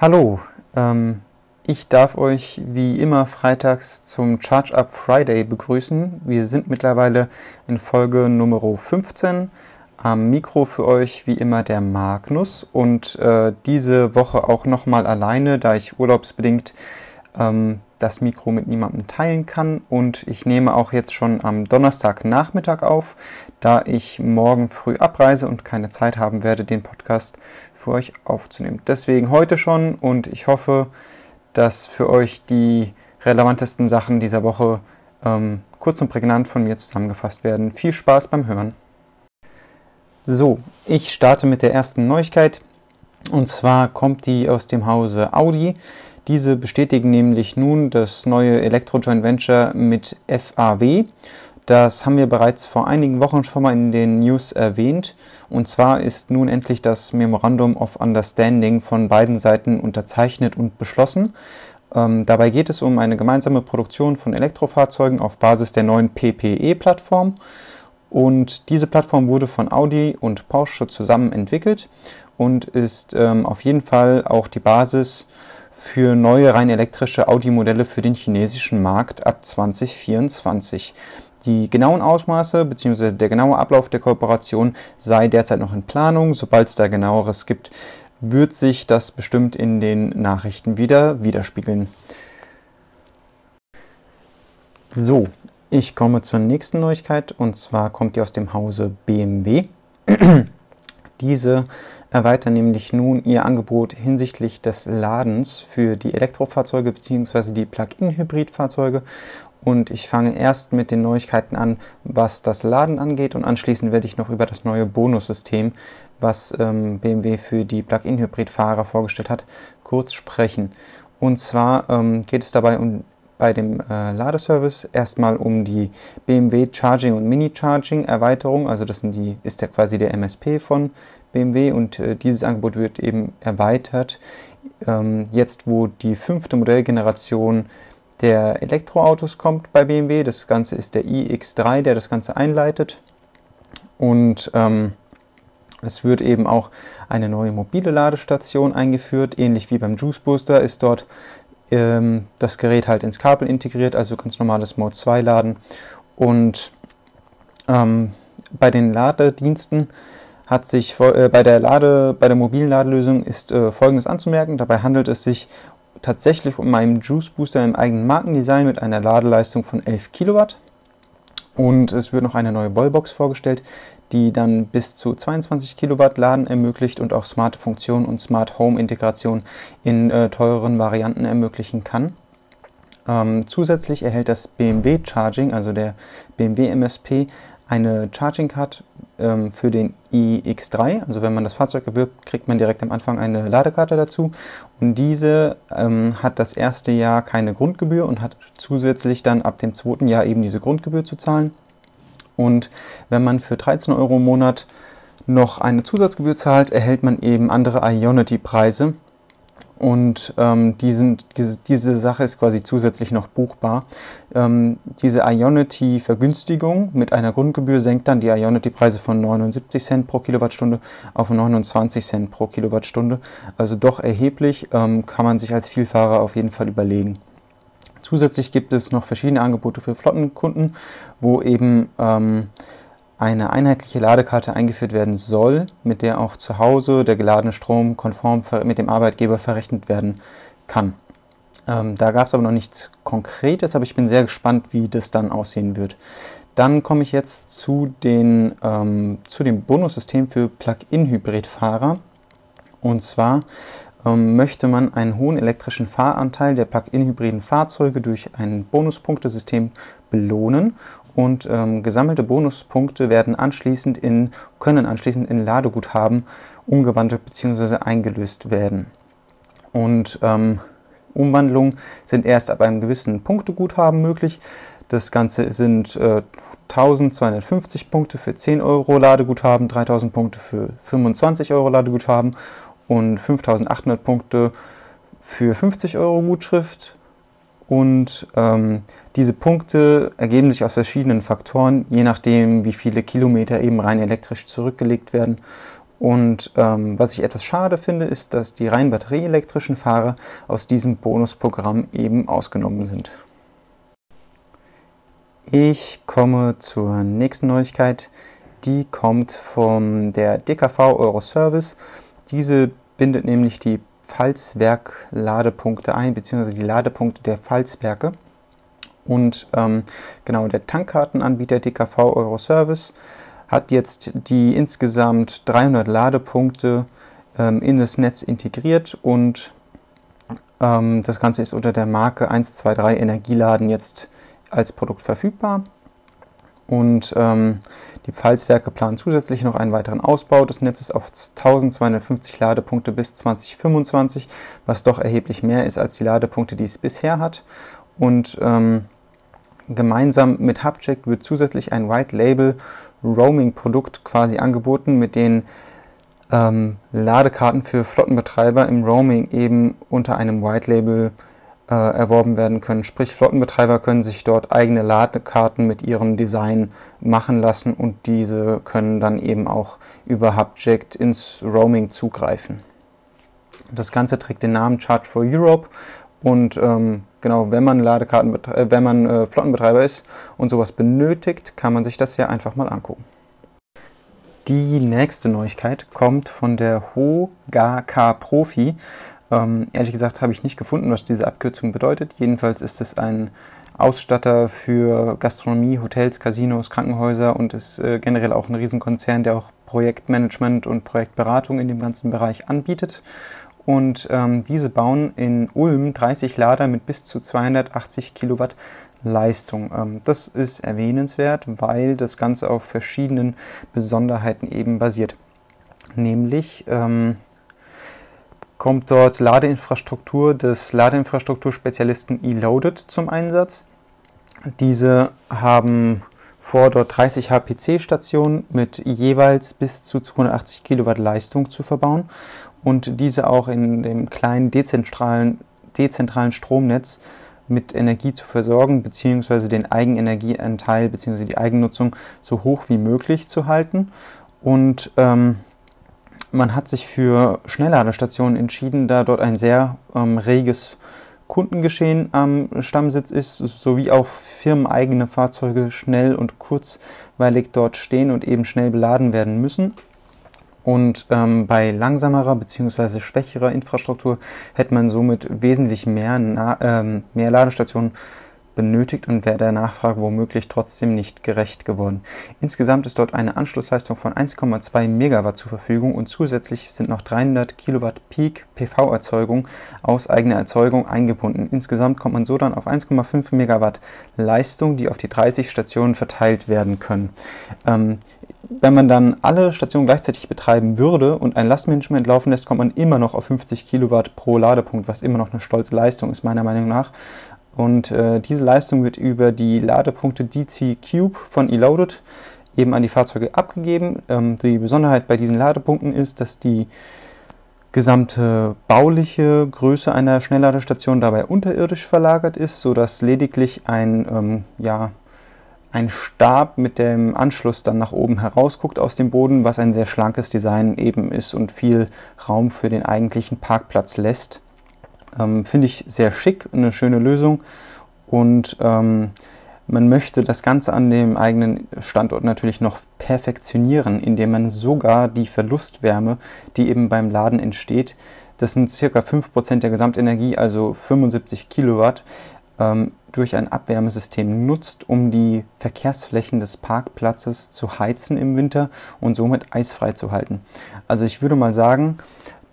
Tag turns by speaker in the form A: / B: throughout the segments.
A: Hallo, ähm, ich darf euch wie immer freitags zum Charge Up Friday begrüßen. Wir sind mittlerweile in Folge Nummer 15. Am Mikro für euch wie immer der Magnus und äh, diese Woche auch nochmal alleine, da ich urlaubsbedingt ähm, das Mikro mit niemandem teilen kann. Und ich nehme auch jetzt schon am Donnerstagnachmittag auf, da ich morgen früh abreise und keine Zeit haben werde, den Podcast für euch aufzunehmen. Deswegen heute schon und ich hoffe, dass für euch die relevantesten Sachen dieser Woche ähm, kurz und prägnant von mir zusammengefasst werden. Viel Spaß beim Hören. So, ich starte mit der ersten Neuigkeit. Und zwar kommt die aus dem Hause Audi. Diese bestätigen nämlich nun das neue Elektro-Joint Venture mit FAW. Das haben wir bereits vor einigen Wochen schon mal in den News erwähnt. Und zwar ist nun endlich das Memorandum of Understanding von beiden Seiten unterzeichnet und beschlossen. Ähm, dabei geht es um eine gemeinsame Produktion von Elektrofahrzeugen auf Basis der neuen PPE-Plattform. Und diese Plattform wurde von Audi und Porsche zusammen entwickelt und ist ähm, auf jeden Fall auch die Basis für neue rein elektrische Audi-Modelle für den chinesischen Markt ab 2024. Die genauen Ausmaße bzw. der genaue Ablauf der Kooperation sei derzeit noch in Planung. Sobald es da genaueres gibt, wird sich das bestimmt in den Nachrichten wieder widerspiegeln. So, ich komme zur nächsten Neuigkeit und zwar kommt die aus dem Hause BMW. Diese erweitern nämlich nun ihr Angebot hinsichtlich des Ladens für die Elektrofahrzeuge bzw. die Plug-in-Hybrid-Fahrzeuge. Und ich fange erst mit den Neuigkeiten an, was das Laden angeht und anschließend werde ich noch über das neue Bonussystem, was ähm, BMW für die Plug-in-Hybrid-Fahrer vorgestellt hat, kurz sprechen. Und zwar ähm, geht es dabei um bei dem äh, Ladeservice erstmal um die BMW Charging und Mini Charging Erweiterung. Also das die, ist ja quasi der MSP von BMW und äh, dieses Angebot wird eben erweitert. Ähm, jetzt, wo die fünfte Modellgeneration der Elektroautos kommt bei BMW, das Ganze ist der iX3, der das Ganze einleitet. Und ähm, es wird eben auch eine neue mobile Ladestation eingeführt, ähnlich wie beim Juice Booster ist dort ähm, das Gerät halt ins Kabel integriert, also ganz normales Mode 2 laden. Und ähm, bei den Ladediensten hat sich äh, bei der Lade, bei der mobilen Ladelösung ist äh, folgendes anzumerken. Dabei handelt es sich tatsächlich um einen Juice Booster im eigenen Markendesign mit einer Ladeleistung von 11 Kilowatt. Und es wird noch eine neue Wallbox vorgestellt, die dann bis zu 22 Kilowatt Laden ermöglicht und auch smarte Funktionen und Smart Home Integration in äh, teureren Varianten ermöglichen kann. Ähm, zusätzlich erhält das BMW Charging, also der BMW MSP, eine Charging Card ähm, für den iX3. Also wenn man das Fahrzeug erwirbt, kriegt man direkt am Anfang eine Ladekarte dazu. Und diese ähm, hat das erste Jahr keine Grundgebühr und hat zusätzlich dann ab dem zweiten Jahr eben diese Grundgebühr zu zahlen. Und wenn man für 13 Euro im Monat noch eine Zusatzgebühr zahlt, erhält man eben andere Ionity-Preise. Und ähm, diesen, diese, diese Sache ist quasi zusätzlich noch buchbar. Ähm, diese Ionity-Vergünstigung mit einer Grundgebühr senkt dann die Ionity-Preise von 79 Cent pro Kilowattstunde auf 29 Cent pro Kilowattstunde. Also doch erheblich, ähm, kann man sich als Vielfahrer auf jeden Fall überlegen. Zusätzlich gibt es noch verschiedene Angebote für Flottenkunden, wo eben ähm, eine einheitliche Ladekarte eingeführt werden soll, mit der auch zu Hause der geladene Strom konform mit dem Arbeitgeber verrechnet werden kann. Ähm, da gab es aber noch nichts Konkretes, aber ich bin sehr gespannt, wie das dann aussehen wird. Dann komme ich jetzt zu, den, ähm, zu dem Bonussystem für Plug-in-Hybrid-Fahrer. Und zwar möchte man einen hohen elektrischen Fahranteil der Plug-in-hybriden Fahrzeuge durch ein Bonuspunktesystem belohnen und ähm, gesammelte Bonuspunkte werden anschließend in, können anschließend in Ladeguthaben umgewandelt bzw. eingelöst werden. Und ähm, Umwandlungen sind erst ab einem gewissen Punkteguthaben möglich. Das Ganze sind äh, 1250 Punkte für 10 Euro Ladeguthaben, 3000 Punkte für 25 Euro Ladeguthaben und 5800 Punkte für 50 Euro Gutschrift. Und ähm, diese Punkte ergeben sich aus verschiedenen Faktoren, je nachdem, wie viele Kilometer eben rein elektrisch zurückgelegt werden. Und ähm, was ich etwas schade finde, ist, dass die rein batterieelektrischen Fahrer aus diesem Bonusprogramm eben ausgenommen sind. Ich komme zur nächsten Neuigkeit. Die kommt von der DKV Euroservice. Diese bindet nämlich die Pfalzwerk-Ladepunkte ein, beziehungsweise die Ladepunkte der Pfalzwerke. Und ähm, genau, der Tankkartenanbieter DKV Euroservice hat jetzt die insgesamt 300 Ladepunkte ähm, in das Netz integriert und ähm, das Ganze ist unter der Marke 123 Energieladen jetzt als Produkt verfügbar. Und ähm, die Pfalzwerke planen zusätzlich noch einen weiteren Ausbau des Netzes auf 1250 Ladepunkte bis 2025, was doch erheblich mehr ist als die Ladepunkte, die es bisher hat. Und ähm, gemeinsam mit Hubcheck wird zusätzlich ein White Label Roaming Produkt quasi angeboten, mit den ähm, Ladekarten für Flottenbetreiber im Roaming eben unter einem White Label äh, erworben werden können. Sprich, Flottenbetreiber können sich dort eigene Ladekarten mit ihrem Design machen lassen und diese können dann eben auch über Hubject ins Roaming zugreifen. Das Ganze trägt den Namen Charge for Europe und ähm, genau, wenn man Ladekarten, äh, wenn man äh, Flottenbetreiber ist und sowas benötigt, kann man sich das ja einfach mal angucken. Die nächste Neuigkeit kommt von der Hoga Profi. Ähm, ehrlich gesagt habe ich nicht gefunden, was diese Abkürzung bedeutet. Jedenfalls ist es ein Ausstatter für Gastronomie, Hotels, Casinos, Krankenhäuser und ist äh, generell auch ein Riesenkonzern, der auch Projektmanagement und Projektberatung in dem ganzen Bereich anbietet. Und ähm, diese bauen in Ulm 30 Lader mit bis zu 280 Kilowatt Leistung. Ähm, das ist erwähnenswert, weil das Ganze auf verschiedenen Besonderheiten eben basiert. Nämlich ähm, kommt dort Ladeinfrastruktur des Ladeinfrastrukturspezialisten eLoaded zum Einsatz. Diese haben vor, dort 30 HPC-Stationen mit jeweils bis zu 280 Kilowatt Leistung zu verbauen und diese auch in dem kleinen dezentralen, dezentralen Stromnetz mit Energie zu versorgen, beziehungsweise den Eigenenergieanteil beziehungsweise die Eigennutzung so hoch wie möglich zu halten. Und ähm, man hat sich für Schnellladestationen entschieden, da dort ein sehr ähm, reges Kundengeschehen am Stammsitz ist, sowie auch firmeneigene Fahrzeuge schnell und kurzweilig dort stehen und eben schnell beladen werden müssen. Und ähm, bei langsamerer bzw. schwächerer Infrastruktur hätte man somit wesentlich mehr, ähm, mehr Ladestationen benötigt und wäre der Nachfrage womöglich trotzdem nicht gerecht geworden. Insgesamt ist dort eine Anschlussleistung von 1,2 Megawatt zur Verfügung und zusätzlich sind noch 300 Kilowatt Peak PV-Erzeugung aus eigener Erzeugung eingebunden. Insgesamt kommt man so dann auf 1,5 Megawatt Leistung, die auf die 30 Stationen verteilt werden können. Ähm, wenn man dann alle Stationen gleichzeitig betreiben würde und ein Lastmanagement laufen lässt, kommt man immer noch auf 50 Kilowatt pro Ladepunkt, was immer noch eine stolze Leistung ist, meiner Meinung nach. Und äh, diese Leistung wird über die Ladepunkte DC Cube von eLoaded eben an die Fahrzeuge abgegeben. Ähm, die Besonderheit bei diesen Ladepunkten ist, dass die gesamte bauliche Größe einer Schnellladestation dabei unterirdisch verlagert ist, sodass lediglich ein, ähm, ja, ein Stab mit dem Anschluss dann nach oben herausguckt aus dem Boden, was ein sehr schlankes Design eben ist und viel Raum für den eigentlichen Parkplatz lässt. Ähm, Finde ich sehr schick, eine schöne Lösung. Und ähm, man möchte das Ganze an dem eigenen Standort natürlich noch perfektionieren, indem man sogar die Verlustwärme, die eben beim Laden entsteht, das sind circa 5% der Gesamtenergie, also 75 Kilowatt, ähm, durch ein Abwärmesystem nutzt, um die Verkehrsflächen des Parkplatzes zu heizen im Winter und somit eisfrei zu halten. Also ich würde mal sagen,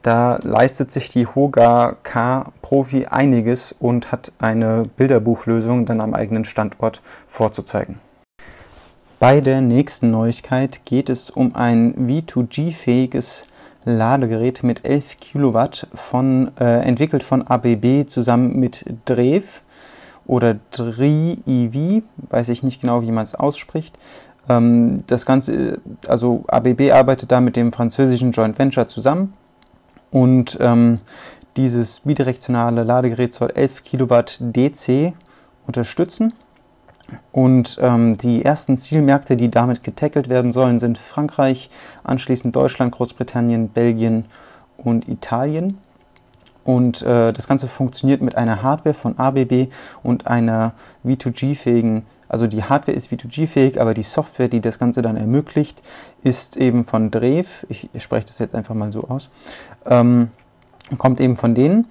A: da leistet sich die Hoga K Profi einiges und hat eine Bilderbuchlösung dann am eigenen Standort vorzuzeigen. Bei der nächsten Neuigkeit geht es um ein V2G-fähiges Ladegerät mit 11 Kilowatt von, äh, entwickelt von ABB zusammen mit Drev oder DRI-EV, weiß ich nicht genau, wie man es ausspricht. Ähm, das Ganze, also ABB arbeitet da mit dem französischen Joint Venture zusammen und ähm, dieses bidirektionale Ladegerät soll 11 Kilowatt DC unterstützen. Und ähm, die ersten Zielmärkte, die damit getackelt werden sollen, sind Frankreich, anschließend Deutschland, Großbritannien, Belgien und Italien. Und äh, das Ganze funktioniert mit einer Hardware von ABB und einer V2G-fähigen, also die Hardware ist V2G-fähig, aber die Software, die das Ganze dann ermöglicht, ist eben von Drev. Ich, spreche das jetzt einfach mal so aus. Ähm, kommt eben von denen.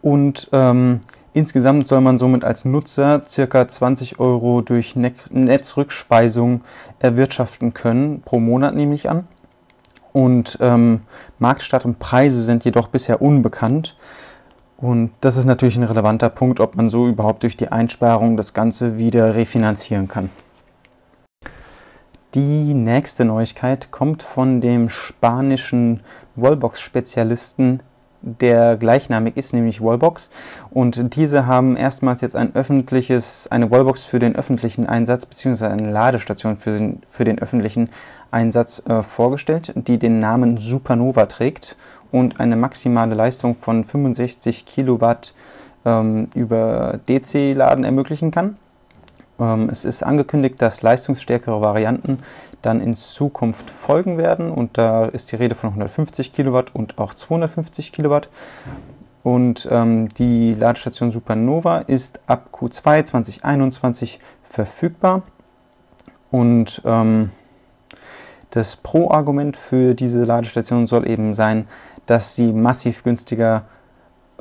A: Und ähm, insgesamt soll man somit als Nutzer circa 20 Euro durch ne Netzrückspeisung erwirtschaften können, pro Monat nehme ich an und ähm, Marktstart und Preise sind jedoch bisher unbekannt. Und das ist natürlich ein relevanter Punkt, ob man so überhaupt durch die Einsparung das Ganze wieder refinanzieren kann. Die nächste Neuigkeit kommt von dem spanischen Wallbox-Spezialisten der gleichnamig ist, nämlich Wallbox. Und diese haben erstmals jetzt ein öffentliches, eine Wallbox für den öffentlichen Einsatz, beziehungsweise eine Ladestation für den, für den öffentlichen Einsatz äh, vorgestellt, die den Namen Supernova trägt und eine maximale Leistung von 65 Kilowatt ähm, über DC-Laden ermöglichen kann. Ähm, es ist angekündigt, dass leistungsstärkere Varianten dann in Zukunft folgen werden und da ist die Rede von 150 Kilowatt und auch 250 Kilowatt. Und ähm, die Ladestation Supernova ist ab Q2 2021 verfügbar. Und ähm, das Pro-Argument für diese Ladestation soll eben sein, dass sie massiv günstiger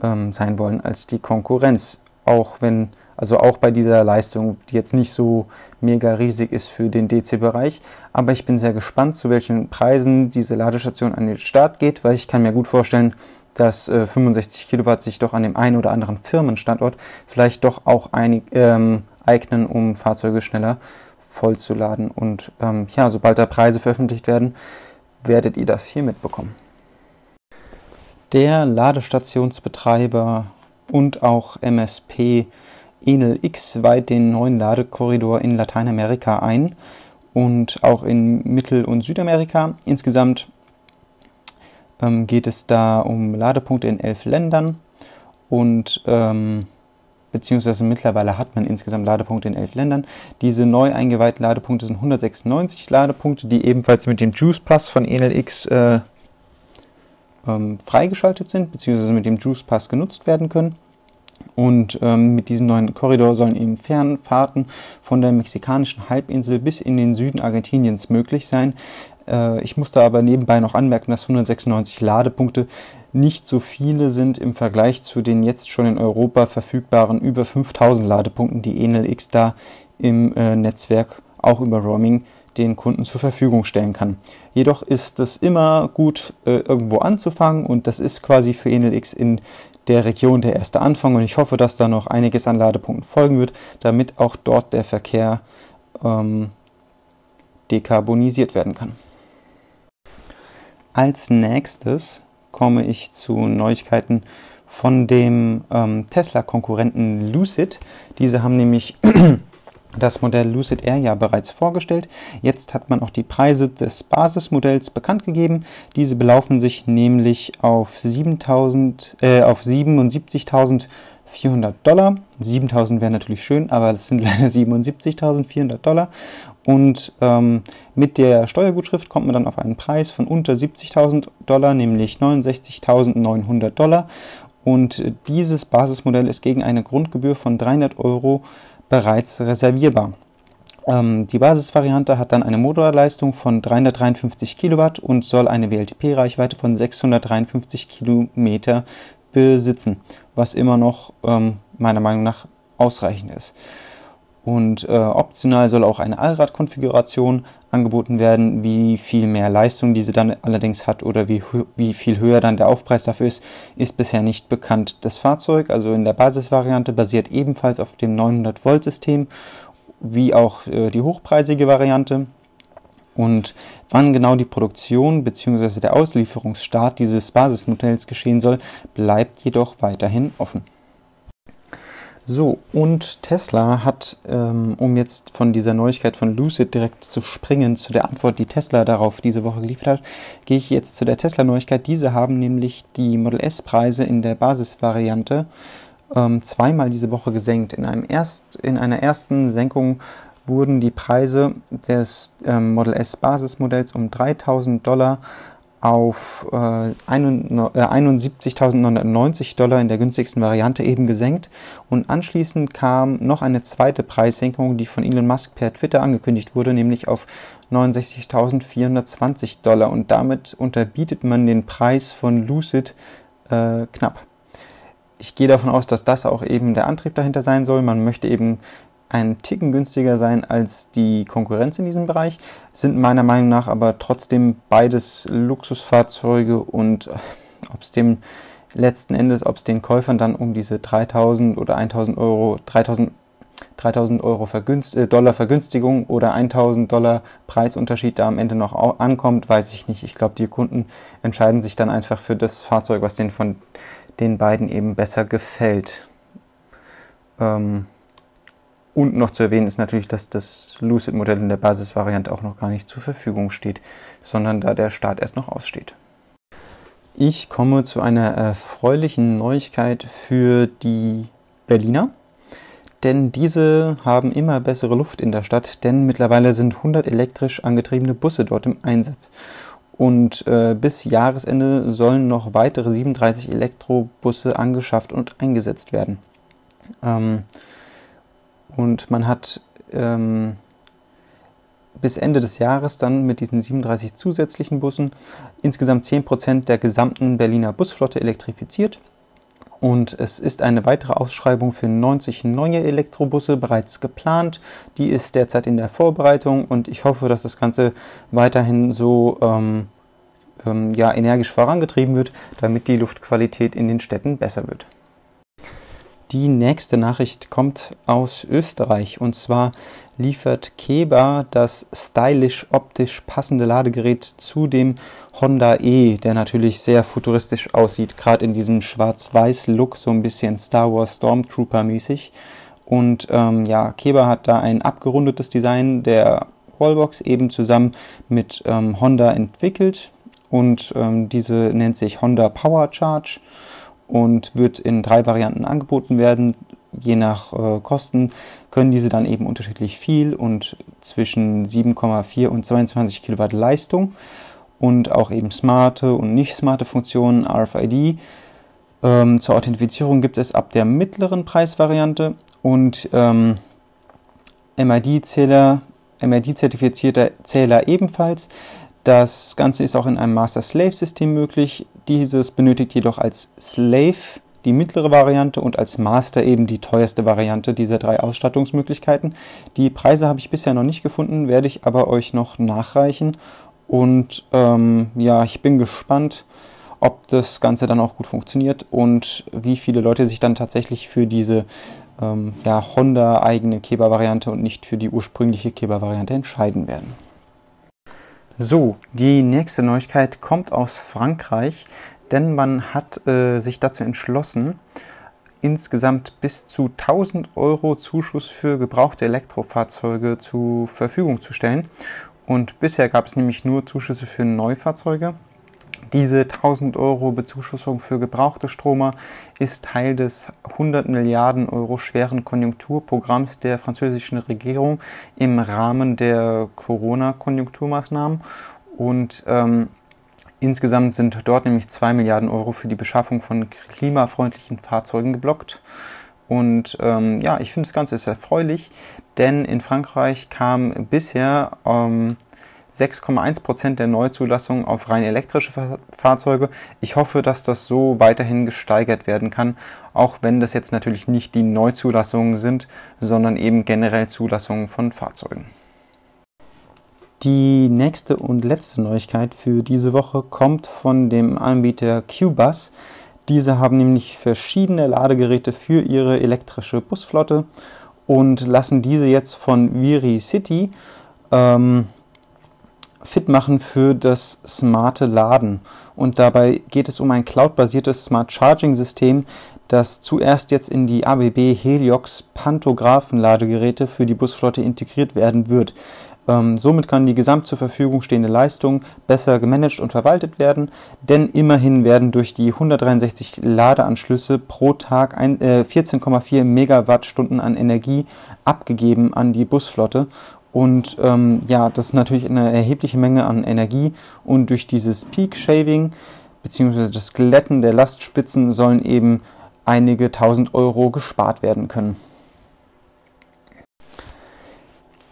A: ähm, sein wollen als die Konkurrenz. Auch wenn also auch bei dieser Leistung, die jetzt nicht so mega riesig ist für den DC-Bereich. Aber ich bin sehr gespannt, zu welchen Preisen diese Ladestation an den Start geht, weil ich kann mir gut vorstellen, dass äh, 65 Kilowatt sich doch an dem einen oder anderen Firmenstandort vielleicht doch auch einig, ähm, eignen, um Fahrzeuge schneller vollzuladen. Und ähm, ja, sobald da Preise veröffentlicht werden, werdet ihr das hier mitbekommen. Der Ladestationsbetreiber und auch MSP Enel X weiht den neuen Ladekorridor in Lateinamerika ein und auch in Mittel- und Südamerika. Insgesamt ähm, geht es da um Ladepunkte in elf Ländern und ähm, beziehungsweise mittlerweile hat man insgesamt Ladepunkte in elf Ländern. Diese neu eingeweihten Ladepunkte sind 196 Ladepunkte, die ebenfalls mit dem Juice Pass von Enel X äh, ähm, freigeschaltet sind, beziehungsweise mit dem Juice Pass genutzt werden können. Und ähm, mit diesem neuen Korridor sollen eben Fernfahrten von der mexikanischen Halbinsel bis in den Süden Argentiniens möglich sein. Äh, ich muss da aber nebenbei noch anmerken, dass 196 Ladepunkte nicht so viele sind im Vergleich zu den jetzt schon in Europa verfügbaren über 5000 Ladepunkten, die Enel X da im äh, Netzwerk auch über Roaming den Kunden zur Verfügung stellen kann. Jedoch ist es immer gut, äh, irgendwo anzufangen und das ist quasi für Enel X in der Region der erste Anfang und ich hoffe, dass da noch einiges an Ladepunkten folgen wird, damit auch dort der Verkehr ähm, dekarbonisiert werden kann. Als nächstes komme ich zu Neuigkeiten von dem ähm, Tesla-Konkurrenten Lucid. Diese haben nämlich das Modell Lucid Air ja bereits vorgestellt. Jetzt hat man auch die Preise des Basismodells bekannt gegeben. Diese belaufen sich nämlich auf, 7000, äh, auf 77.400 Dollar. 7.000 wäre natürlich schön, aber es sind leider 77.400 Dollar. Und ähm, mit der Steuergutschrift kommt man dann auf einen Preis von unter 70.000 Dollar, nämlich 69.900 Dollar. Und dieses Basismodell ist gegen eine Grundgebühr von 300 Euro bereits reservierbar. Ähm, die Basisvariante hat dann eine Motorleistung von 353 Kilowatt und soll eine WLTP-Reichweite von 653 Kilometer besitzen, was immer noch ähm, meiner Meinung nach ausreichend ist. Und äh, optional soll auch eine Allradkonfiguration angeboten werden. Wie viel mehr Leistung diese dann allerdings hat oder wie, wie viel höher dann der Aufpreis dafür ist, ist bisher nicht bekannt. Das Fahrzeug, also in der Basisvariante, basiert ebenfalls auf dem 900 Volt System, wie auch äh, die hochpreisige Variante. Und wann genau die Produktion bzw. der Auslieferungsstart dieses Basismodells geschehen soll, bleibt jedoch weiterhin offen. So, und Tesla hat, ähm, um jetzt von dieser Neuigkeit von Lucid direkt zu springen, zu der Antwort, die Tesla darauf diese Woche geliefert hat, gehe ich jetzt zu der Tesla-Neuigkeit. Diese haben nämlich die Model S-Preise in der Basisvariante ähm, zweimal diese Woche gesenkt. In, einem erst, in einer ersten Senkung wurden die Preise des ähm, Model S Basismodells um 3000 Dollar auf äh, 71.990 äh, Dollar in der günstigsten Variante eben gesenkt. Und anschließend kam noch eine zweite Preissenkung, die von Elon Musk per Twitter angekündigt wurde, nämlich auf 69.420 Dollar. Und damit unterbietet man den Preis von Lucid äh, knapp. Ich gehe davon aus, dass das auch eben der Antrieb dahinter sein soll. Man möchte eben einen Ticken günstiger sein als die Konkurrenz in diesem Bereich, sind meiner Meinung nach aber trotzdem beides Luxusfahrzeuge und äh, ob es dem letzten Endes, ob es den Käufern dann um diese 3000 oder 1000 Euro, 3000, 3000 Euro Vergünst, äh, Dollar Vergünstigung oder 1000 Dollar Preisunterschied da am Ende noch ankommt, weiß ich nicht. Ich glaube, die Kunden entscheiden sich dann einfach für das Fahrzeug, was denen von den beiden eben besser gefällt. Ähm, und noch zu erwähnen ist natürlich, dass das Lucid-Modell in der Basisvariante auch noch gar nicht zur Verfügung steht, sondern da der Start erst noch aussteht. Ich komme zu einer erfreulichen Neuigkeit für die Berliner, denn diese haben immer bessere Luft in der Stadt, denn mittlerweile sind 100 elektrisch angetriebene Busse dort im Einsatz. Und äh, bis Jahresende sollen noch weitere 37 Elektrobusse angeschafft und eingesetzt werden. Ähm, und man hat ähm, bis Ende des Jahres dann mit diesen 37 zusätzlichen Bussen insgesamt 10% der gesamten Berliner Busflotte elektrifiziert. Und es ist eine weitere Ausschreibung für 90 neue Elektrobusse bereits geplant. Die ist derzeit in der Vorbereitung und ich hoffe, dass das Ganze weiterhin so ähm, ähm, ja, energisch vorangetrieben wird, damit die Luftqualität in den Städten besser wird. Die nächste Nachricht kommt aus Österreich. Und zwar liefert Keba das stylisch optisch passende Ladegerät zu dem Honda E, der natürlich sehr futuristisch aussieht, gerade in diesem schwarz-weiß-Look, so ein bisschen Star Wars Stormtrooper mäßig. Und ähm, ja, Keba hat da ein abgerundetes Design der Wallbox eben zusammen mit ähm, Honda entwickelt. Und ähm, diese nennt sich Honda Power Charge und wird in drei Varianten angeboten werden. Je nach äh, Kosten können diese dann eben unterschiedlich viel und zwischen 7,4 und 22 Kilowatt Leistung und auch eben smarte und nicht smarte Funktionen RFID. Ähm, zur Authentifizierung gibt es ab der mittleren Preisvariante und ähm, MID-Zähler, MID-zertifizierter Zähler ebenfalls. Das Ganze ist auch in einem Master-Slave-System möglich. Dieses benötigt jedoch als Slave die mittlere Variante und als Master eben die teuerste Variante dieser drei Ausstattungsmöglichkeiten. Die Preise habe ich bisher noch nicht gefunden, werde ich aber euch noch nachreichen. Und ähm, ja, ich bin gespannt, ob das Ganze dann auch gut funktioniert und wie viele Leute sich dann tatsächlich für diese ähm, ja, Honda-eigene Keba-Variante und nicht für die ursprüngliche Keba-Variante entscheiden werden. So, die nächste Neuigkeit kommt aus Frankreich, denn man hat äh, sich dazu entschlossen, insgesamt bis zu 1000 Euro Zuschuss für gebrauchte Elektrofahrzeuge zur Verfügung zu stellen. Und bisher gab es nämlich nur Zuschüsse für Neufahrzeuge. Diese 1000 Euro Bezuschussung für gebrauchte Stromer ist Teil des 100 Milliarden Euro schweren Konjunkturprogramms der französischen Regierung im Rahmen der Corona-Konjunkturmaßnahmen. Und ähm, insgesamt sind dort nämlich 2 Milliarden Euro für die Beschaffung von klimafreundlichen Fahrzeugen geblockt. Und ähm, ja, ich finde das Ganze ist erfreulich, denn in Frankreich kam bisher ähm, 6,1 Prozent der Neuzulassungen auf rein elektrische Fahrzeuge. Ich hoffe, dass das so weiterhin gesteigert werden kann, auch wenn das jetzt natürlich nicht die Neuzulassungen sind, sondern eben generell Zulassungen von Fahrzeugen. Die nächste und letzte Neuigkeit für diese Woche kommt von dem Anbieter Qbus. Diese haben nämlich verschiedene Ladegeräte für ihre elektrische Busflotte und lassen diese jetzt von Viri City ähm, fit machen für das smarte Laden. Und dabei geht es um ein cloud-basiertes Smart Charging System, das zuerst jetzt in die ABB Heliox Pantographen Ladegeräte für die Busflotte integriert werden wird. Ähm, somit kann die gesamt zur Verfügung stehende Leistung besser gemanagt und verwaltet werden, denn immerhin werden durch die 163 Ladeanschlüsse pro Tag äh, 14,4 Megawattstunden an Energie abgegeben an die Busflotte. Und ähm, ja, das ist natürlich eine erhebliche Menge an Energie und durch dieses Peak Shaving bzw. das Glätten der Lastspitzen sollen eben einige tausend Euro gespart werden können.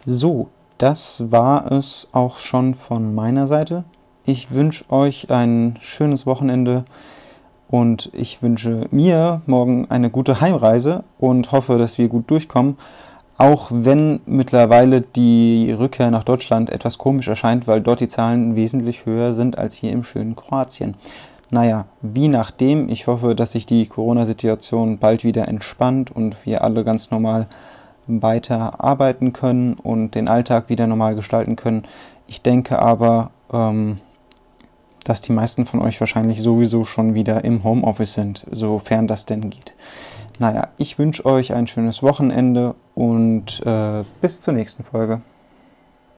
A: So, das war es auch schon von meiner Seite. Ich wünsche euch ein schönes Wochenende und ich wünsche mir morgen eine gute Heimreise und hoffe, dass wir gut durchkommen. Auch wenn mittlerweile die Rückkehr nach Deutschland etwas komisch erscheint, weil dort die Zahlen wesentlich höher sind als hier im schönen Kroatien. Naja, wie nachdem. Ich hoffe, dass sich die Corona-Situation bald wieder entspannt und wir alle ganz normal weiter arbeiten können und den Alltag wieder normal gestalten können. Ich denke aber, ähm, dass die meisten von euch wahrscheinlich sowieso schon wieder im Homeoffice sind, sofern das denn geht. Naja, ich wünsche euch ein schönes Wochenende und äh, bis zur nächsten Folge.